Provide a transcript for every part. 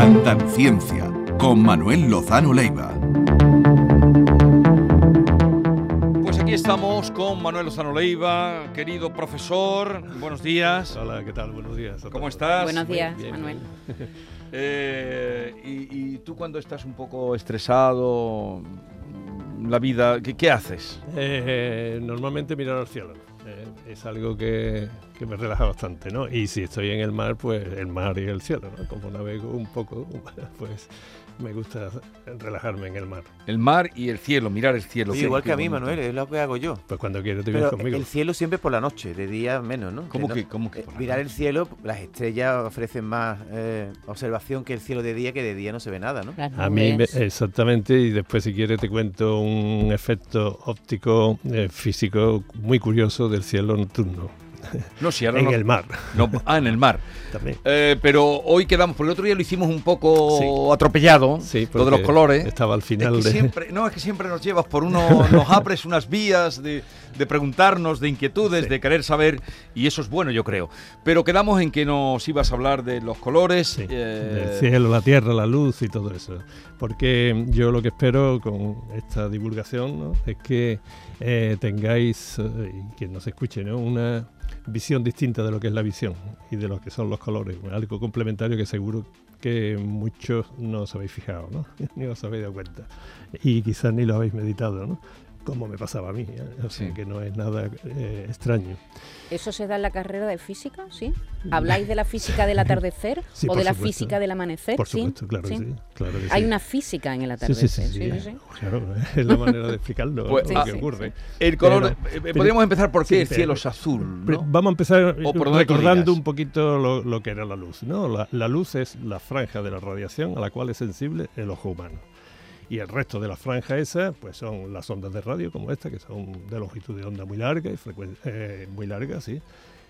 Andaluciencia con Manuel Lozano Leiva. Pues aquí estamos con Manuel Lozano Leiva, querido profesor. Buenos días. Hola, ¿qué tal? Buenos días. ¿Cómo estás? Buenos días, bien, Manuel. Eh, y, y tú cuando estás un poco estresado, la vida, ¿qué, qué haces? Eh, normalmente mirar al cielo. Eh, es algo que, que me relaja bastante, ¿no? Y si estoy en el mar, pues el mar y el cielo, ¿no? Como navego un poco, pues me gusta relajarme en el mar. El mar y el cielo, mirar el cielo. Sí, igual que a mí, bonito. Manuel, es lo que hago yo. Pues cuando quieras te vienes conmigo. el cielo siempre por la noche, de día menos, ¿no? ¿Cómo no- que- cómo que eh, por la mirar noche? el cielo, las estrellas ofrecen más eh, observación que el cielo de día, que de día no se ve nada, ¿no? A mí, me- exactamente, y después si quieres te cuento un efecto óptico eh, físico muy curioso del cielo nocturno No, ahora en no- el mar no- ah, en el mar. también. Eh, pero hoy quedamos, porque el otro día lo hicimos un poco Sí. atropellado, Sí, lo de los colores. Estaba al Es final que de... siempre, no, es que siempre nos llevas por uno, nos abres unas vías de, de preguntarnos, de inquietudes, Sí. de querer saber, y eso es bueno, yo creo. Pero quedamos en que nos ibas a hablar de los colores. Eh, del cielo, la tierra, la luz y todo eso. Porque yo lo que espero con esta divulgación ¿no? es que eh, tengáis, eh, y quien nos escuche, ¿no? una visión distinta de lo que es la visión y de lo que son los colores. Algo complementario que seguro que muchos no os habéis fijado, ¿no? ni os habéis dado cuenta. Y quizás ni lo habéis meditado. Como me pasaba a mí. ¿eh? O sea Sí. que no es nada eh, extraño. ¿Eso se da en la carrera de física? ¿Sí? ¿Habláis de la física del atardecer Sí, o de la supuesto. física del amanecer? Por ¿Sí? supuesto, claro ¿Sí? que sí. Claro que Hay sí. una física en el Sí, atardecer. sí, sí, sí. sí, sí. Claro, es la manera de explicarlo, Pues, lo ah, que sí, ocurre. el color, Pero- eh, podríamos empezar por qué sí, el pero- cielo es azul. Vamos a empezar recordando un poquito lo, lo que era la luz. ¿no? La, la luz es la franja de la radiación a la cual es sensible el ojo humano. Y el resto de la franja esa, pues son las ondas de radio como esta, que son de longitud de onda muy larga y frecuen- eh, muy larga, sí.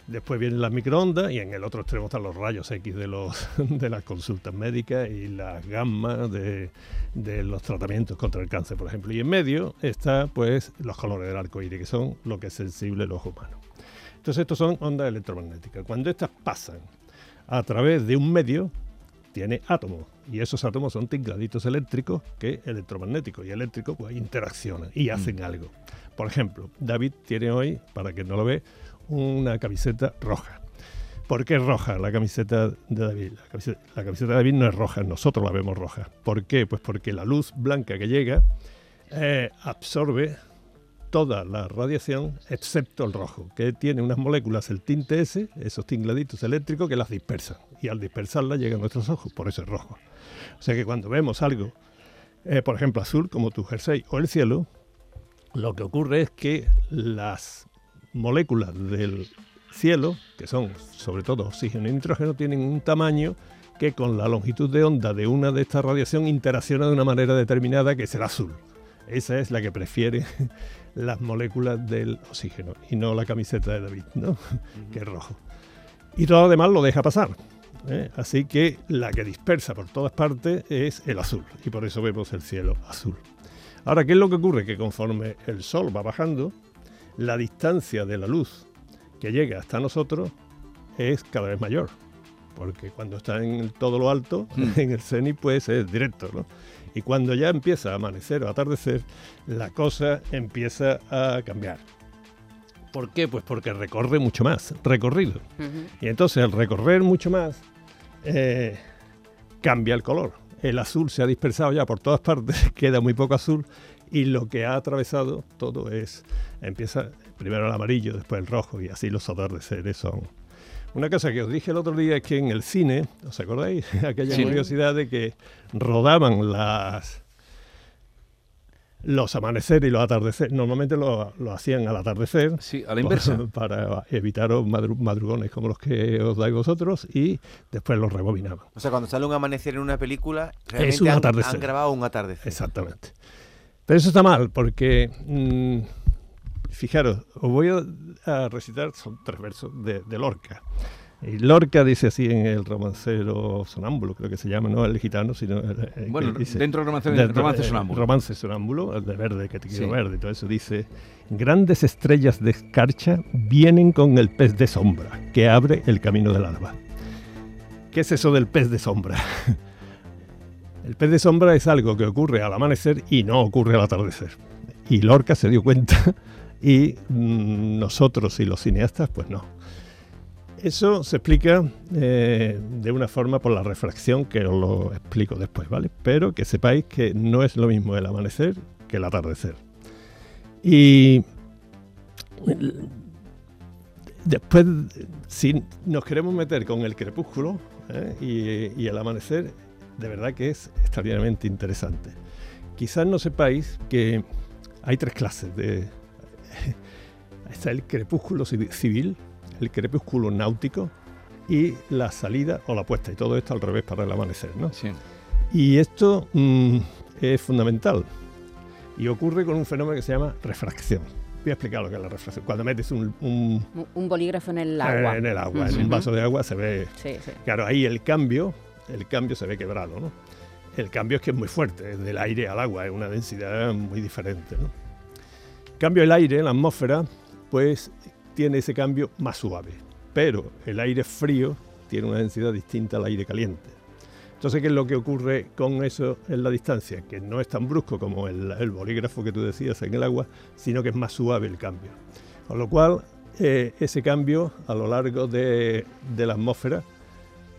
Después vienen las microondas y en el otro extremo están los rayos X de, los, de las consultas médicas y las gammas de, los tratamientos contra el cáncer, por ejemplo. Y en medio está pues los colores del arco iris, que son lo que es sensible el ojo humano. Entonces, estos son ondas electromagnéticas. Cuando estas pasan a través de un medio, tiene átomos. Y esos átomos son tingladitos eléctricos que electromagnéticos y eléctricos pues interaccionan y hacen algo. Por ejemplo, David tiene hoy, para que no lo ve, una camiseta roja. ¿Por qué es roja la camiseta de David? La camiseta, la camiseta de David no es roja, nosotros la vemos roja. ¿Por qué? Pues porque la luz blanca que llega eh, absorbe toda la radiación excepto el rojo, que tiene unas moléculas, el tinte ese, esos tingladitos eléctricos que las dispersan. Y al dispersarlas llega a nuestros ojos, por eso es rojo. O sea que cuando vemos algo, eh, por ejemplo azul, como tu jersey o el cielo, lo que ocurre es que las moléculas del cielo, que son sobre todo oxígeno y nitrógeno, tienen un tamaño que con la longitud de onda de una de estas radiación interacciona de una manera determinada que será azul. Esa es la que prefiere las moléculas del oxígeno y no la camiseta de David, ¿no? que es rojo. Y todo lo demás lo deja pasar. ¿eh? Así que la que dispersa por todas partes es el azul y por eso vemos el cielo azul. Ahora, ¿qué es lo que ocurre? Que conforme el sol va bajando, la distancia de la luz que llega hasta nosotros es cada vez mayor. Porque cuando está en todo lo alto, Mm. en el cenit, pues es directo, ¿no? Y cuando ya empieza a amanecer o atardecer, la cosa empieza a cambiar. ¿Por qué? Pues porque recorre mucho más, recorrido. Y entonces al recorrer mucho más, eh, cambia el color. El azul se ha dispersado ya por todas partes, queda muy poco azul y lo que ha atravesado todo es, empieza primero el amarillo, después el rojo y así los atardeceres son. Una cosa que os dije el otro día es que en el cine, ¿os acordáis? Aquella Sí. curiosidad de que rodaban las los amaneceres y los atardeceres. Normalmente lo, lo hacían al atardecer, Sí, a la inversa. para evitaros madru- madrugones como los que os dais vosotros y después los rebobinaban. O sea, cuando sale un amanecer en una película, realmente un han, atardecer. han grabado un atardecer. Exactamente. Pero eso está mal porque, mm, fijaros, os voy a, recitar, son tres versos de, de Lorca. Y Lorca dice así en el romancero sonámbulo, creo que se llama, no el gitano, sino el, Bueno, dice- dentro del romance, del- romance eh, sonámbulo. Romance sonámbulo, el de verde, que te quiero Sí. verde, todo eso dice, grandes estrellas de escarcha vienen con el pez de sombra, que abre el camino del alba. ¿Qué es eso del pez de sombra? El pez de sombra es algo que ocurre al amanecer y no ocurre al atardecer. Y Lorca se dio cuenta y mm, nosotros y los cineastas, pues no. Eso se explica eh, de una forma por la refracción, que os lo explico después, ¿vale? Pero que sepáis que no es lo mismo el amanecer que el atardecer. Y después, si nos queremos meter con el crepúsculo ¿eh? y, y el amanecer, de verdad que es extraordinariamente interesante. Quizás no sepáis que hay tres clases de... Está el crepúsculo civi- civil, el crepúsculo náutico y la salida o la puesta, y todo esto al revés para el amanecer, ¿no? Sí. Y esto mm, es fundamental y ocurre con un fenómeno que se llama refracción. Voy a explicar lo que es la refracción. Cuando metes un, un- Un- bolígrafo en el agua. eh, en el agua, en Ujú. un vaso de agua se ve Sí, sí. Claro, ahí el cambio, el cambio se ve quebrado, ¿no? El cambio es que es muy fuerte, es del aire al agua, es una densidad muy diferente, ¿no? En cambio, el aire, la atmósfera, pues tiene ese cambio más suave, pero el aire frío tiene una densidad distinta al aire caliente. Entonces, ¿qué es lo que ocurre con eso en la distancia? Que no es tan brusco como el, bolígrafo que tú decías en el agua, sino que es más suave el cambio. Con lo cual, eh, ese cambio a lo largo de, la atmósfera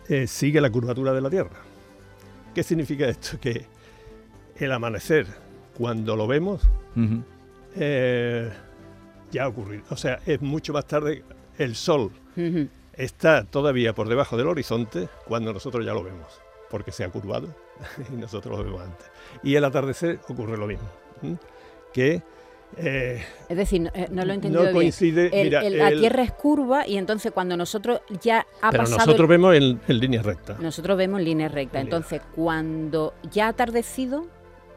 eh, sigue la curvatura de la Tierra. ¿Qué significa esto? Que el amanecer, cuando lo vemos. Eh, ya ha ocurrido. O sea, es mucho más tarde. El Sol está todavía por debajo del horizonte cuando nosotros ya lo vemos, porque se ha curvado y nosotros lo vemos antes. Y el atardecer ocurre lo mismo, eh, Es decir, no, eh, no lo he entendido no bien. coincide. El- mira, el- la Tierra es curva y entonces cuando nosotros ya ha pero pasado... nosotros vemos en, en línea recta. nosotros vemos en línea recta. En línea Entonces, cuando ya ha atardecido,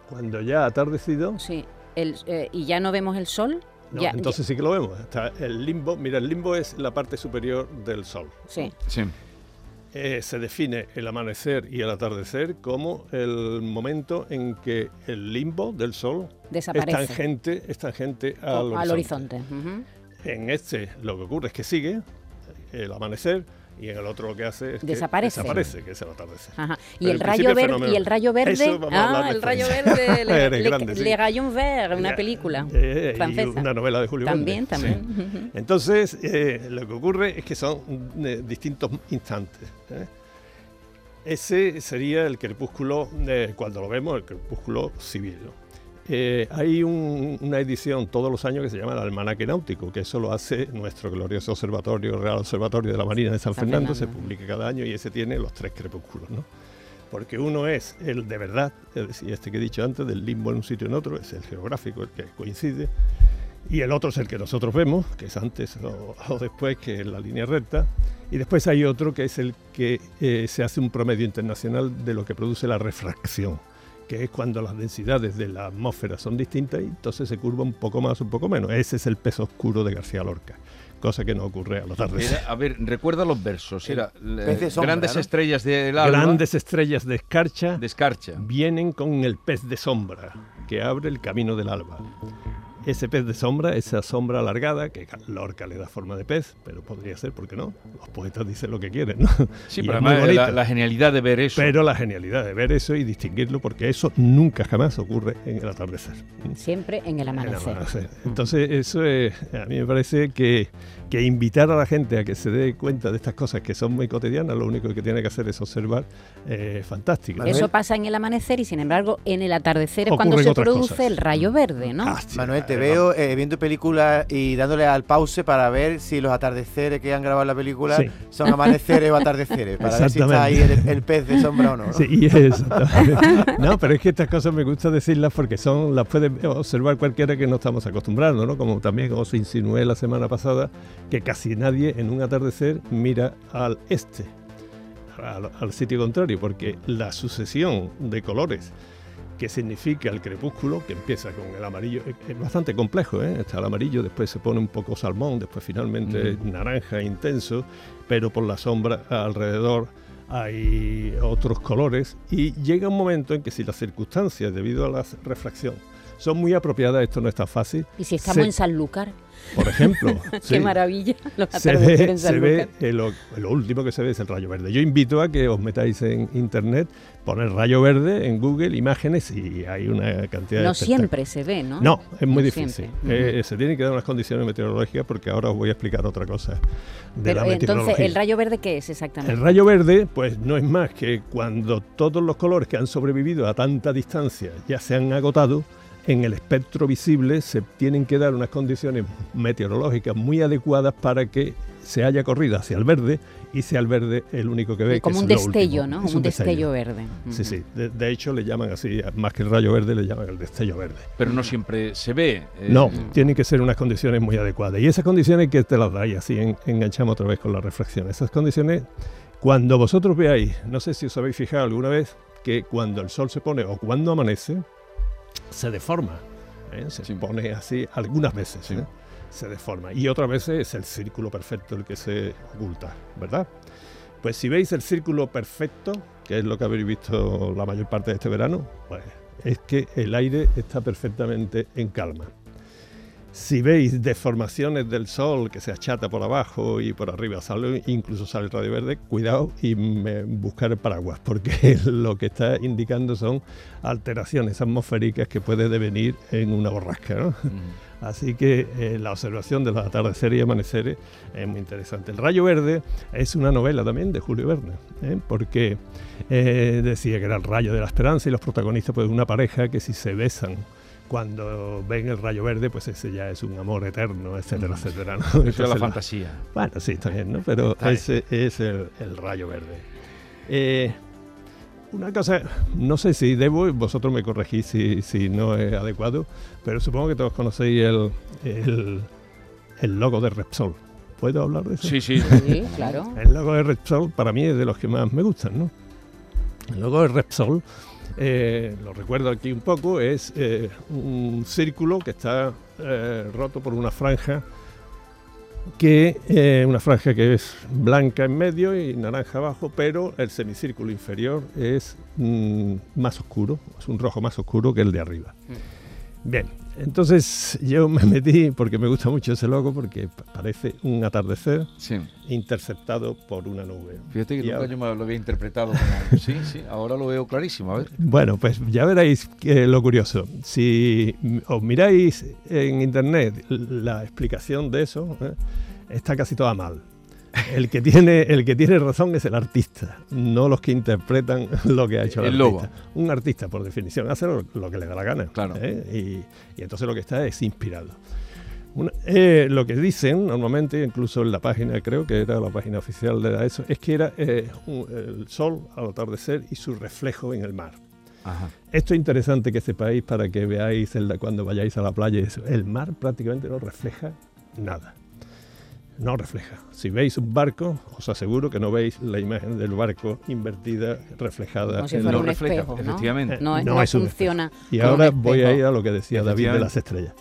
Cuando ya ha atardecido, sí, el, eh, y ya no vemos el sol, no, ya, entonces sí que lo vemos. Está el limbo, mira, el limbo es la parte superior del Sol. sí. Sí. Eh, se define el amanecer y el atardecer como el momento en que el limbo del Sol es tangente, es tangente al, o- al horizonte. horizonte. En este lo que ocurre es que sigue el amanecer y en el otro lo que hace es que Desaparece. desaparece, que es el atardecer. Ajá. Y el rayo verde y el rayo verde, ah, el rayo verde, le, le- grande, sí. Le Rayon Vert, una película eh, y una novela de Julio También, también. Entonces, eh, lo que ocurre es que son eh, distintos instantes. ¿eh? Ese sería el crepúsculo, eh, cuando lo vemos, el crepúsculo civil. ¿no? Eh, hay un- una edición todos los años que se llama el Almanaque Náutico, que eso lo hace nuestro glorioso observatorio, Real Observatorio de la Marina de San, San Fernando, se Fernando. publica cada año y ese tiene los tres crepúsculos. ¿no? Porque uno es el de verdad, es decir, este que he dicho antes, del limbo en un sitio en otro, es el geográfico, el que coincide, y el otro es el que nosotros vemos, que es antes o, o después, que es la línea recta. Y después hay otro que es el que eh, se hace un promedio internacional de lo que produce la refracción, que es cuando las densidades de la atmósfera son distintas y entonces se curva un poco más, un poco menos. Ese es el peso oscuro de García Lorca, cosa que no ocurre a los tardes. Era- a ver, recuerda los versos. Era eh, pez de sombra, grandes ¿no? estrellas del alba. Grandes estrellas de escarcha de escarcha. vienen con el pez de sombra que abre el camino del alba. Ese pez de sombra, esa sombra alargada, que Lorca le da forma de pez, pero podría ser, ¿por qué no? Los poetas dicen lo que quieren, ¿no? Sí, Y pero además la, genialidad de ver eso. Pero la genialidad de ver eso y distinguirlo, porque eso nunca jamás ocurre en el atardecer. Siempre en el En el amanecer. amanecer. Entonces, eso es, a mí me parece que, que invitar a la gente a que se dé cuenta de estas cosas que son muy cotidianas, lo único que tiene que hacer es observar, eh, fantástico. Manuel. Eso pasa en el amanecer y sin embargo en el atardecer es cuando se produce cosas. el rayo verde, ¿no? Ah, sí, Manuel, te eh, veo eh, viendo películas y dándole al pause para ver si los atardeceres que han grabado en la película Sí. son amaneceres o atardeceres, para ver si está ahí el, el pez de sombra o no. ¿no? Sí, exactamente. No, pero es que estas cosas me gusta decirlas porque son las puede observar cualquiera que no estamos acostumbrados, ¿no? Como también os insinué la semana pasada que casi nadie en un atardecer mira al este, al, al sitio contrario, porque la sucesión de colores que significa el crepúsculo, que empieza con el amarillo, es- bastante complejo, ¿eh? está el amarillo, después se pone un poco salmón, después finalmente Mm. naranja intenso, pero por la sombra alrededor hay otros colores y llega un momento en que si las circunstancias, debido a la refracción, son muy apropiadas, esto no es tan fácil. ¿Y si estamos Se- en Sanlúcar? Por ejemplo, Qué sí, maravilla. Los se ve, en se ve eh, lo, lo último que se ve es el rayo verde. Yo invito a que os metáis en internet, poner rayo verde en Google, imágenes y hay una cantidad de No siempre se ve, ¿no? No, es muy No difícil. siempre. Eh, se tienen que dar unas condiciones meteorológicas porque ahora os voy a explicar otra cosa de Pero, la eh, meteorología. entonces, ¿el rayo verde qué es exactamente? El rayo verde, pues no es más que cuando todos los colores que han sobrevivido a tanta distancia ya se han agotado, en el espectro visible se tienen que dar unas condiciones meteorológicas muy adecuadas para que se haya corrido hacia el verde y sea el verde el único que ve. que Como es un lo destello. ¿no? Es Como un destello verde. Sí, sí. De, de hecho, le llaman así, más que el rayo verde, le llaman el destello verde. Pero no siempre se ve. eh, No, tienen que ser unas condiciones muy adecuadas. Y esas condiciones que te las da y así en- enganchamos otra vez con la refracción. Esas condiciones, cuando vosotros veáis, no sé si os habéis fijado alguna vez, que cuando el sol se pone o cuando amanece, se deforma. ¿eh? Se Sí. pone así algunas veces. Sí. ¿eh? Se deforma. Y otras veces es el círculo perfecto el que se oculta, ¿verdad? Pues si veis el círculo perfecto, que es lo que habéis visto la mayor parte de este verano, pues es que el aire está perfectamente en calma. Si veis deformaciones del sol que se achata por abajo y por arriba sale, incluso sale el radio verde, cuidado y buscar el paraguas, porque lo que está indicando son alteraciones atmosféricas que puede devenir en una borrasca. ¿no? Así que eh, la observación de los atardeceres y amaneceres es muy interesante. El Rayo Verde es una novela también de Julio Verne, ¿eh? porque eh, decía que era el rayo de la esperanza y los protagonistas, pues una pareja que si se besan cuando ven el rayo verde, pues ese ya es un amor eterno, etcétera, etcétera. ¿no? Eso es la Entonces, fantasía. bueno, sí, también, ¿no? Pero Está bien. ese es el, el rayo verde. Eh, una cosa, no sé si debo, vosotros me corregís si, si no es adecuado, pero supongo que todos conocéis el, el, el logo de Repsol. ¿Puedo hablar de eso? Sí, sí. Sí, claro. El logo de Repsol para mí es de los que más me gustan, ¿no? El logo de Repsol, eh, lo recuerdo aquí un poco, es eh, un círculo que está eh, roto por una franja que una franja que es blanca en medio y naranja abajo, pero el semicírculo inferior es mm, más oscuro, es un rojo más oscuro que el de arriba. Bien, entonces yo me metí porque me gusta mucho ese logo porque pa- parece un atardecer sí. interceptado por una nube. Fíjate que Y nunca ahora- yo me lo había interpretado como... Sí, sí, ahora lo veo clarísimo. A ver. Bueno, pues ya veréis lo curioso. Si os miráis en internet la explicación de eso, ¿eh? está casi toda mal. El que, tiene, el que tiene razón es el artista, no los que interpretan lo que ha hecho el, artista. Un artista, por definición, hace lo, lo que le da la gana. Claro. ¿eh? Y, y entonces lo que está es inspirado. Una- eh, lo que dicen normalmente, incluso en la página, creo que era la página oficial de la ESO, es que era eh, un- el sol al atardecer y su reflejo en el mar. Ajá. Esto es interesante que sepáis para que veáis el- cuando vayáis a la playa. El mar prácticamente no refleja nada. No refleja. Si veis un barco, os aseguro que no veis la imagen del barco invertida, reflejada. Como si fuera la- un No refleja, espejo, ¿no? efectivamente. No, No no es un funciona. Y ahora voy a ir a lo que decía David de las estrellas.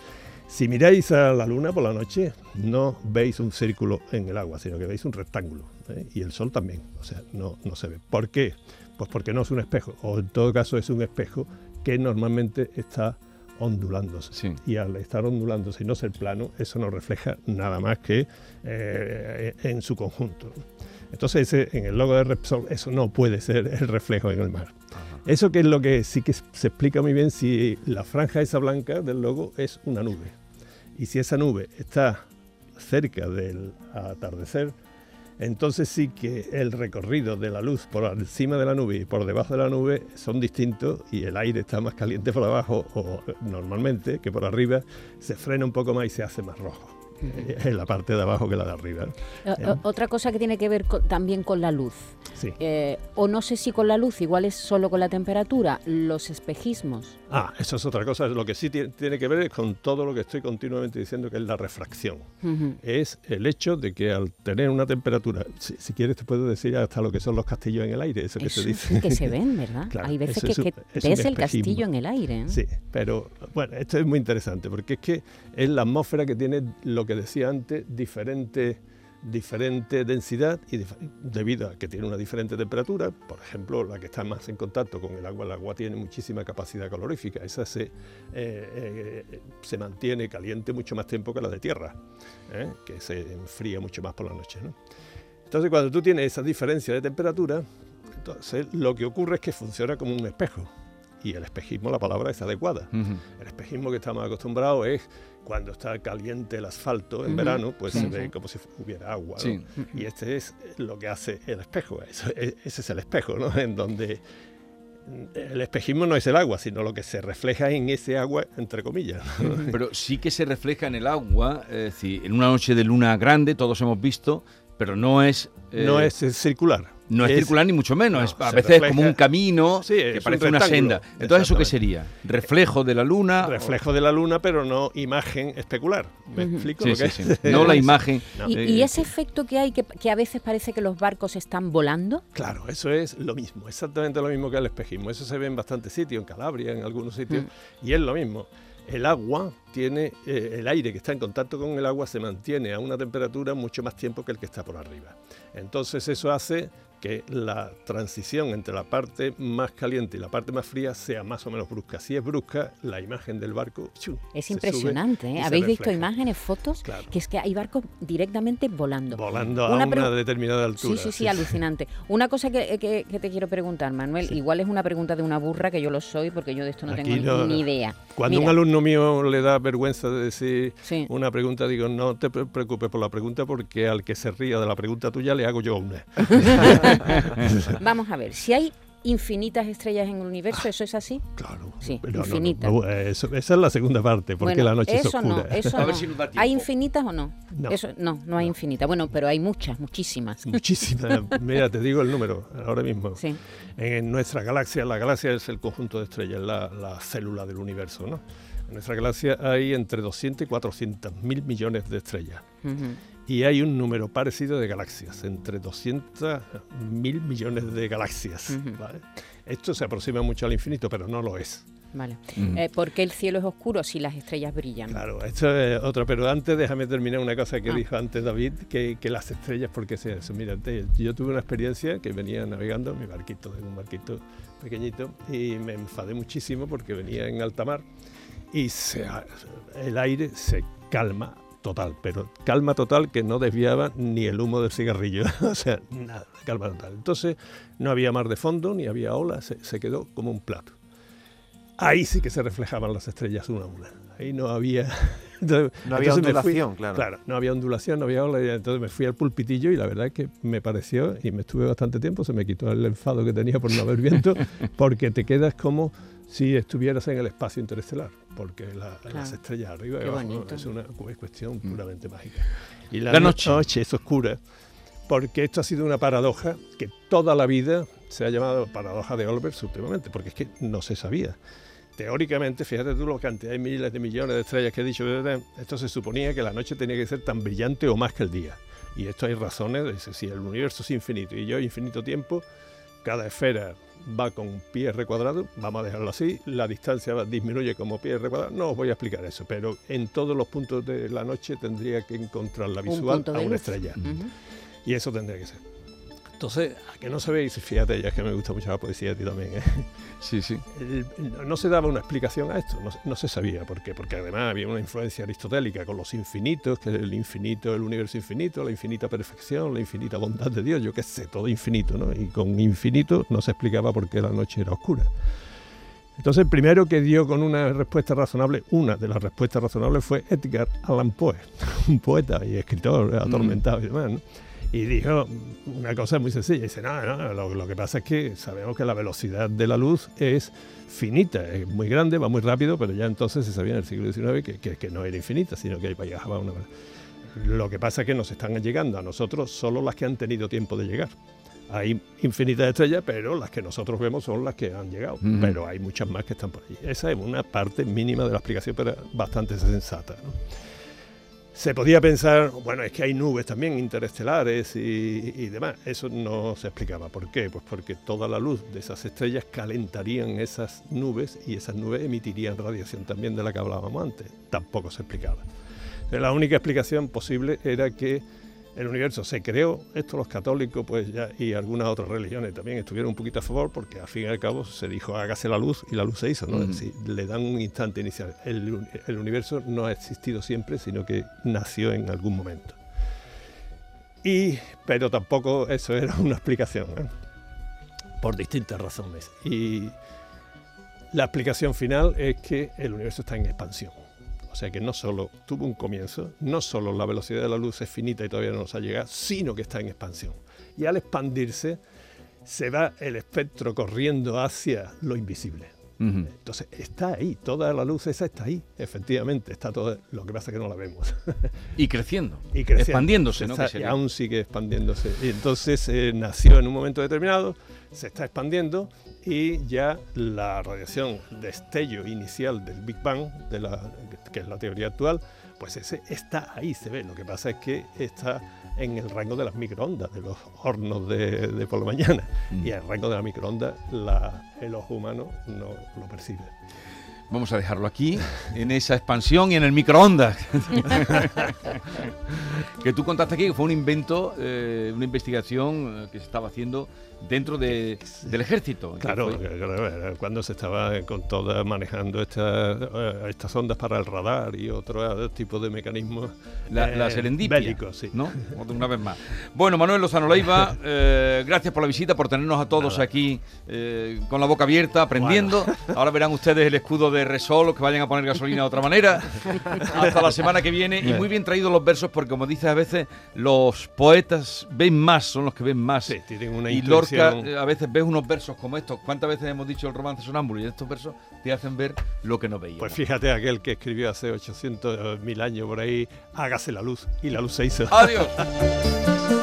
Si miráis a la luna por la noche, no veis un círculo en el agua, sino que veis un rectángulo. ¿eh? Y el sol también. O sea, no, no se ve. ¿Por qué? Pues porque no es un espejo. O en todo caso es un espejo que normalmente está ondulándose. Sí. Y al estar ondulándose y no ser plano, eso no refleja nada más que eh, en su conjunto. Entonces, ese- en el logo de Repsol, eso no puede ser el reflejo en el mar. Eso que es lo que sí que se explica muy bien si la franja esa blanca del logo es una nube. Y si esa nube está cerca del atardecer, entonces sí que el recorrido de la luz por encima de la nube y por debajo de la nube son distintos y el aire está más caliente por abajo o normalmente que por arriba se frena un poco más y se hace más rojo en la parte de abajo que la de arriba. Eh, eh, Otra cosa que tiene que ver co- también con la luz. Sí. Eh, o no sé si con la luz, igual es solo con la temperatura, los espejismos. Ah, eso es otra cosa. Lo que sí tie- tiene que ver es con todo lo que estoy continuamente diciendo, que es la refracción. Ujú. Es el hecho de que al tener una temperatura, si, si quieres te puedo decir hasta lo que son los castillos en el aire, eso que Eso se dice. sí que se ven, ¿verdad? Claro, Hay veces que, que ves el castillo en el aire. ¿eh? Sí, pero bueno, esto es muy interesante porque es que es la atmósfera que tiene lo que decía antes, diferentes diferente densidad y debido a que tiene una diferente temperatura, por ejemplo, la que está más en contacto con el agua, el agua tiene muchísima capacidad calorífica, esa se, eh, eh, se mantiene caliente mucho más tiempo que la de tierra, ¿eh? que se enfría mucho más por la noche. ¿no? Entonces, cuando tú tienes esa diferencia de temperatura, entonces lo que ocurre es que funciona como un espejo. Y el espejismo, la palabra es adecuada. El espejismo que estamos acostumbrados es cuando está caliente el asfalto en verano, pues Sí, se ve sí. como si hubiera agua. Y este es lo que hace el espejo. E- ese es el espejo, ¿no? En donde el espejismo no es el agua, sino lo que se refleja en ese agua, entre comillas. ¿no? Pero sí que se refleja en el agua, es decir, en una noche de luna grande, todos hemos visto, pero no es... eh, no es, es circular. No es, circular ni mucho menos, no, es a veces refleja- como un camino Sí, que es un parece una senda. Entonces, ¿eso qué sería? ¿Reflejo de la luna? reflejo de la luna, pero no imagen especular. ¿Me explico Sí, lo que sí, es? sí. No la imagen. No. ¿Y, y ese efecto que hay, que, que a veces parece que los barcos están volando? Claro, eso es lo mismo, exactamente lo mismo que el espejismo. Eso se ve en bastantes sitios, en Calabria, en algunos sitios, Mm. y es lo mismo. El agua tiene, eh, el aire que está en contacto con el agua se mantiene a una temperatura mucho más tiempo que el que está por arriba. Entonces eso hace que la transición entre la parte más caliente y la parte más fría sea más o menos brusca. Si es brusca, la imagen del barco ¡chu! Es impresionante, ¿eh? ¿Habéis visto imágenes, fotos? Claro. Que es que hay barcos directamente volando. volando Una a una pregu- determinada altura. Sí, sí, sí, alucinante. Una cosa que, que- que te quiero preguntar, Manuel, igual es una pregunta de una burra que yo lo soy porque yo de esto no Aquí tengo ni- no- ni idea. Cuando Mira, un alumno mío le da vergüenza de decir una pregunta, digo, no te pre- preocupes por la pregunta porque al que se ría de la pregunta tuya le hago yo una. Vamos a ver, si hay infinitas estrellas en el universo, ¿eso es así? Claro. Sí, Pero no, no, infinitas. no, eso- esa es la segunda parte, porque Bueno, la noche es eso no, oscura. eso A ver no. si nos da ¿Hay infinitas o no? No. Eso, no, no hay infinitas. Bueno, pero hay muchas, muchísimas. Muchísimas. Mira, te digo el número ahora mismo. Sí. En nuestra galaxia, la galaxia es el conjunto de estrellas, la, la célula del universo, ¿no? En nuestra galaxia hay entre 200 y 400 mil millones de estrellas. Ujú. Y hay un número parecido de galaxias, entre 200 mil millones de galaxias. ¿vale? Esto se aproxima mucho al infinito, pero no lo es. Vale. Eh, ¿Por qué el cielo es oscuro si las estrellas brillan? Claro, esto es otra. Pero antes déjame terminar una cosa que Ah. dijo antes David, que, que las estrellas, ¿por qué sea eso? Mira, te- yo tuve una experiencia que venía navegando en mi barquito, de un barquito pequeñito, y me enfadé muchísimo porque venía en alta mar y se, el aire se calma total, pero calma total que no desviaba ni el humo del cigarrillo, o sea, nada, calma total. Entonces no había mar de fondo, ni había olas, se, se quedó como un plato. Ahí sí que se reflejaban las estrellas una a una. Ahí no había... Entonces- No había fui- ondulación, claro. Claro, no había ondulación, no había ola, y entonces me fui al pulpitillo y la verdad es que me pareció, y me estuve bastante tiempo, se me quitó el enfado que tenía por no haber viento, porque te quedas como si estuvieras en el espacio interestelar, porque la- Claro. las estrellas arriba y abajo es una cu- cuestión Mm. puramente mágica. Y la, La no- noche. es oscura, porque esto ha sido una paradoja que toda la vida se ha llamado paradoja de Olbers últimamente, porque es que no se sabía. Teóricamente, fíjate tú la cantidad de miles de millones de estrellas que he dicho, esto se suponía que la noche tenía que ser tan brillante o más que el día. Y esto hay razones, dice, si el universo es infinito y yo infinito tiempo, cada esfera va con pi r cuadrado, vamos a dejarlo así, la distancia va- disminuye como pi r cuadrado, no os voy a explicar eso, pero en todos los puntos de la noche tendría que encontrar la visual a una luz. estrella. Y eso tendría que ser. Entonces, a que no sabéis, fíjate, ya es que me gusta mucho la poesía a ti también, ¿eh? Sí, sí. El- no se daba una explicación a esto, no, se- no se sabía por qué, porque además había una influencia aristotélica con los infinitos, que el infinito, el universo infinito, la infinita perfección, la infinita bondad de Dios, yo qué sé, todo infinito, ¿no? Y con infinito no se explicaba por qué la noche era oscura. Entonces, el primero que dio con una respuesta razonable, una de las respuestas razonables fue Edgar Allan Poe, un poeta y escritor atormentado y demás, ¿no? Y dijo una cosa muy sencilla, dice, no, no, lo, lo que pasa es que sabemos que la velocidad de la luz es finita, es muy grande, va muy rápido, pero ya entonces se sabía en el siglo XIX que, que- que no era infinita, sino que viajaba a una... Lo que pasa es que nos están llegando a nosotros solo las que han tenido tiempo de llegar. Hay infinitas estrellas, pero las que nosotros vemos son las que han llegado. Ujú. Pero hay muchas más que están por allí. Esa es una parte mínima de la explicación, pero bastante sensata. ¿no? Se podía pensar, bueno, es que hay nubes también interestelares y, demás. Eso no se explicaba. ¿Por qué? Pues porque toda la luz de esas estrellas calentarían esas nubes y esas nubes emitirían radiación también de la que hablábamos antes. Tampoco se explicaba. La única explicación posible era que el universo se creó, esto los católicos pues ya, y algunas otras religiones también estuvieron un poquito a favor porque al fin y al cabo se dijo hágase la luz y la luz se hizo, ¿no? le dan un instante inicial. El, el, universo no ha existido siempre, sino que nació en algún momento. Y, pero tampoco eso era una explicación, ¿eh? por distintas razones. Y la explicación final es que el universo está en expansión. O sea que no solo tuvo un comienzo, no solo la velocidad de la luz es finita y todavía no nos ha llegado, sino que está en expansión. Y al expandirse, se va el espectro corriendo hacia lo invisible. Entonces está ahí, toda la luz esa está ahí, efectivamente, está todo, lo que pasa es que no la vemos. y creciendo, y expandiéndose, ¿no? y aún sigue expandiéndose. Y entonces eh, nació en un momento determinado, se está expandiendo y ya la radiación destello inicial del Big Bang, de la, que es la teoría actual, pues ese está ahí, se ve. Lo que pasa es que está en el rango de las microondas, de los hornos de, por la mañana. Mm. Y el rango de la microondas el ojo humano no lo percibe. Vamos a dejarlo aquí, en esa expansión y en el microondas. que tú contaste aquí que fue un invento, eh, una investigación eh, que se estaba haciendo dentro de, del ejército. Claro, cuando se estaba con todas manejando estas, eh, estas ondas para el radar y otro tipo de mecanismos la, eh, serendipia, bélicos, sí. ¿no? Una vez más. Bueno, Manuel Lozano Leiva, eh, gracias por la visita, por tenernos a todos aquí con la boca abierta, aprendiendo. Ahora verán ustedes el escudo de Resol, los que vayan a poner gasolina de otra manera. Hasta la semana que viene. Y muy bien traídos los versos, porque como dices a veces, los poetas ven más, son los que ven más. Sí, tienen una y eh, a veces ves unos versos como estos. ¿Cuántas veces hemos dicho el romance sonámbulo? Y estos versos te hacen ver lo que no veíamos. Pues fíjate aquel que escribió hace 800 mil años por ahí, hágase la luz. Y la luz se hizo. Adiós.